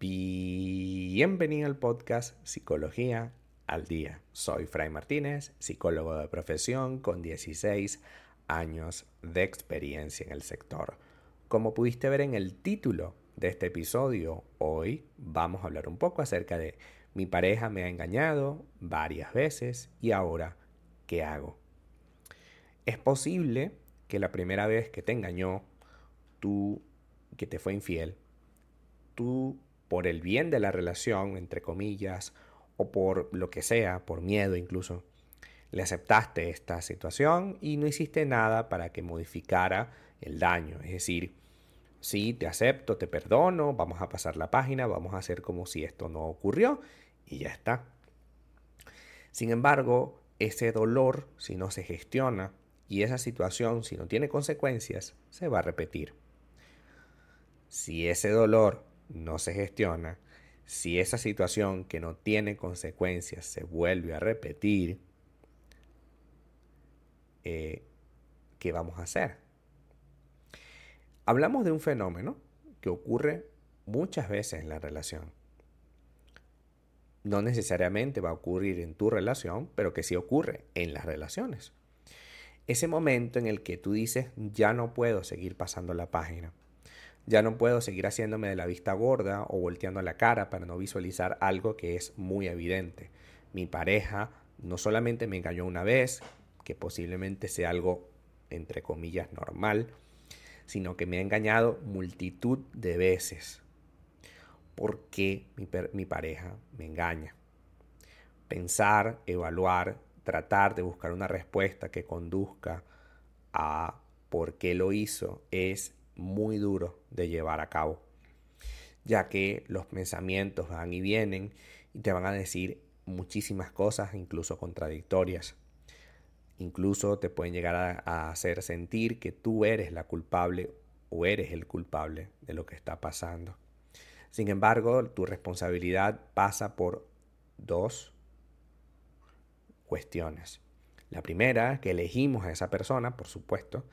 Bienvenido al podcast Psicología al Día. Soy Fray Martínez, psicólogo de profesión con 16 años de experiencia en el sector. Como pudiste ver en el título de este episodio, hoy vamos a hablar un poco acerca de mi pareja me ha engañado varias veces y ahora, ¿qué hago? Es posible que la primera vez que te engañó, tú, que te fue infiel, tú, por el bien de la relación, entre comillas, o por lo que sea, por miedo incluso, le aceptaste esta situación y no hiciste nada para que modificara el daño. Es decir, sí, te acepto, te perdono, vamos a pasar la página, vamos a hacer como si esto no ocurrió y ya está. Sin embargo, ese dolor, si no se gestiona, y esa situación, si no tiene consecuencias, se va a repetir. Si ese dolor no se gestiona, si esa situación que no tiene consecuencias se vuelve a repetir, eh, ¿qué vamos a hacer? Hablamos de un fenómeno que ocurre muchas veces en la relación. No necesariamente va a ocurrir en tu relación, pero que sí ocurre en las relaciones. Ese momento en el que tú dices, ya no puedo seguir pasando la página ya no puedo seguir haciéndome de la vista gorda o volteando la cara para no visualizar algo que es muy evidente. Mi pareja no solamente me engañó una vez, que posiblemente sea algo entre comillas normal, sino que me ha engañado multitud de veces. ¿Por qué mi, pareja me engaña? Pensar, evaluar, tratar de buscar una respuesta que conduzca a por qué lo hizo es muy duro de llevar a cabo, ya que los pensamientos van y vienen y te van a decir muchísimas cosas, incluso contradictorias. Incluso te pueden llegar a, hacer sentir que tú eres la culpable o eres el culpable de lo que está pasando. Sin embargo, tu responsabilidad pasa por dos cuestiones. La primera, que elegimos a esa persona, por supuesto,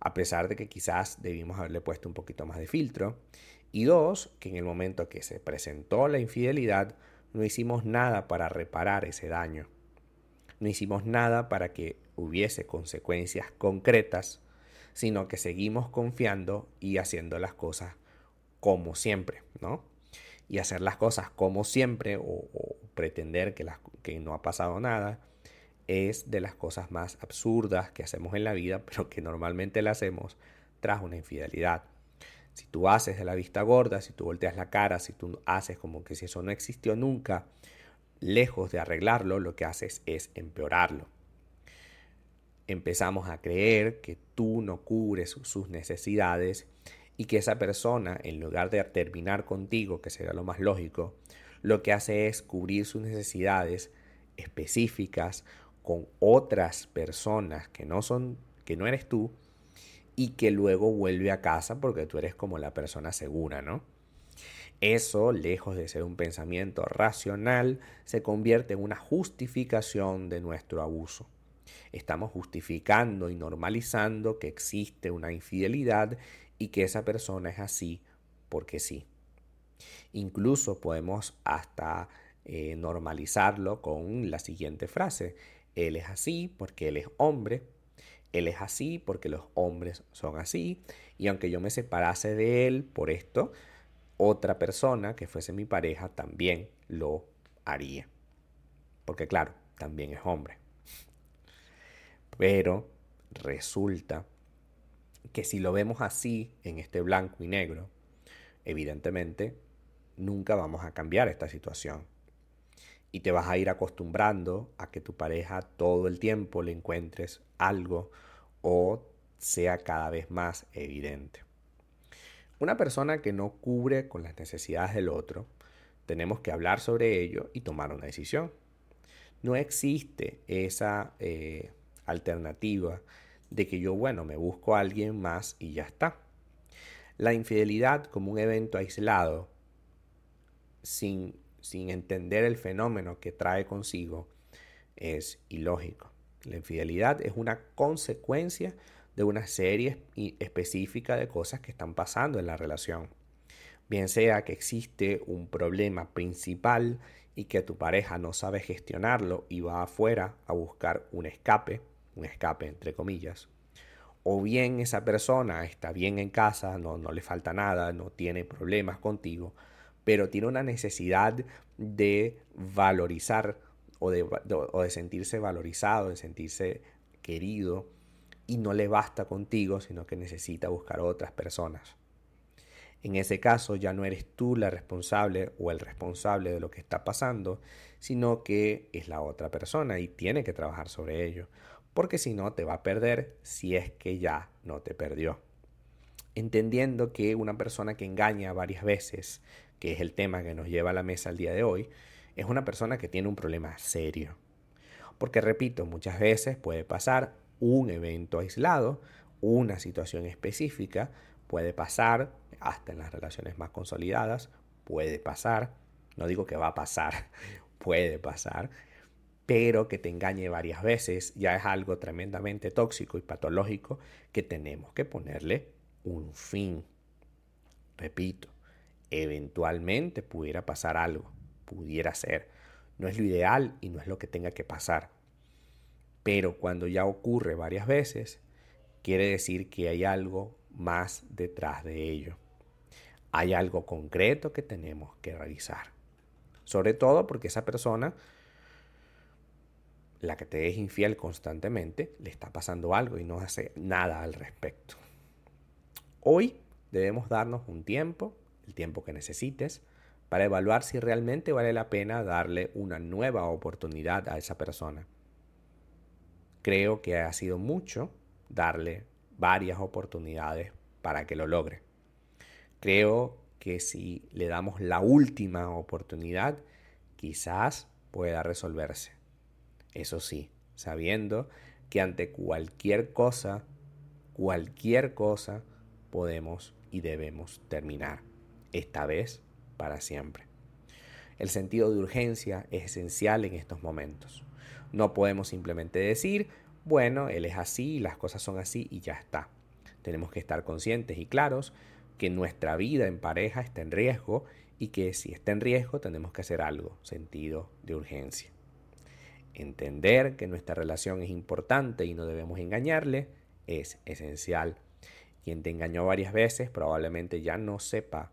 a pesar de que quizás debimos haberle puesto un poquito más de filtro. Y dos, que en el momento que se presentó la infidelidad, no hicimos nada para reparar ese daño. No hicimos nada para que hubiese consecuencias concretas, sino que seguimos confiando y haciendo las cosas como siempre, ¿no? Y hacer las cosas como siempre o, pretender que, no ha pasado nada es de las cosas más absurdas que hacemos en la vida, pero que normalmente la hacemos tras una infidelidad. Si tú haces de la vista gorda, si tú volteas la cara, si tú haces como que si eso no existió nunca, lejos de arreglarlo, lo que haces es empeorarlo. Empezamos a creer que tú no cubres sus necesidades y que esa persona, en lugar de terminar contigo, que sería lo más lógico, lo que hace es cubrir sus necesidades específicas con otras personas que no son, que no eres tú, y que luego vuelve a casa porque tú eres como la persona segura, ¿no? Eso, lejos de ser un pensamiento racional, se convierte en una justificación de nuestro abuso. Estamos justificando y normalizando que existe una infidelidad y que esa persona es así porque sí. Incluso podemos hasta eh, normalizarlo con la siguiente frase. Él es así porque él es hombre. Él es así porque los hombres son así. Y aunque yo me separase de él por esto, otra persona que fuese mi pareja también lo haría. Porque claro, también es hombre. Pero resulta que si lo vemos así en este blanco y negro, evidentemente nunca vamos a cambiar esta situación y te vas a ir acostumbrando a que tu pareja todo el tiempo le encuentres algo o sea cada vez más evidente. Una persona que no cubre con las necesidades del otro, tenemos que hablar sobre ello y tomar una decisión. No existe esa eh, alternativa de que yo, bueno, me busco a alguien más y ya está. La infidelidad como un evento aislado, sin sin entender el fenómeno que trae consigo es ilógico. La infidelidad es una consecuencia de una serie específica de cosas que están pasando en la relación. Bien sea que existe un problema principal y que tu pareja no sabe gestionarlo y va afuera a buscar un escape, un escape entre comillas, o bien esa persona está bien en casa, no, le falta nada, no tiene problemas contigo, pero tiene una necesidad de valorizar o de, o de sentirse valorizado, de sentirse querido, y no le basta contigo, sino que necesita buscar otras personas. En ese caso ya no eres tú la responsable o el responsable de lo que está pasando, sino que es la otra persona y tiene que trabajar sobre ello, porque si no te va a perder si es que ya no te perdió. Entendiendo que una persona que engaña varias veces, que es el tema que nos lleva a la mesa el día de hoy, es una persona que tiene un problema serio. Porque repito, muchas veces puede pasar un evento aislado, una situación específica, puede pasar hasta en las relaciones más consolidadas, puede pasar, no digo que va a pasar, puede pasar, pero que te engañe varias veces ya es algo tremendamente tóxico y patológico que tenemos que ponerle un fin. Repito, eventualmente pudiera pasar algo, pudiera ser. No es lo ideal y no es lo que tenga que pasar. Pero cuando ya ocurre varias veces, quiere decir que hay algo más detrás de ello. Hay algo concreto que tenemos que realizar. Sobre todo porque esa persona, la que te es infiel constantemente, le está pasando algo y no hace nada al respecto. Hoy debemos darnos un tiempo, el tiempo que necesites, para evaluar si realmente vale la pena darle una nueva oportunidad a esa persona. Creo que ha sido mucho darle varias oportunidades para que lo logre. Creo que si le damos la última oportunidad, quizás pueda resolverse. Eso sí, sabiendo que ante cualquier cosa, cualquier cosa, podemos y debemos terminar, esta vez para siempre. El sentido de urgencia es esencial en estos momentos. No podemos simplemente decir, bueno, él es así, las cosas son así y ya está. Tenemos que estar conscientes y claros que nuestra vida en pareja está en riesgo y que si está en riesgo tenemos que hacer algo, sentido de urgencia. Entender que nuestra relación es importante y no debemos engañarle es esencial. Quien te engañó varias veces probablemente ya no sepa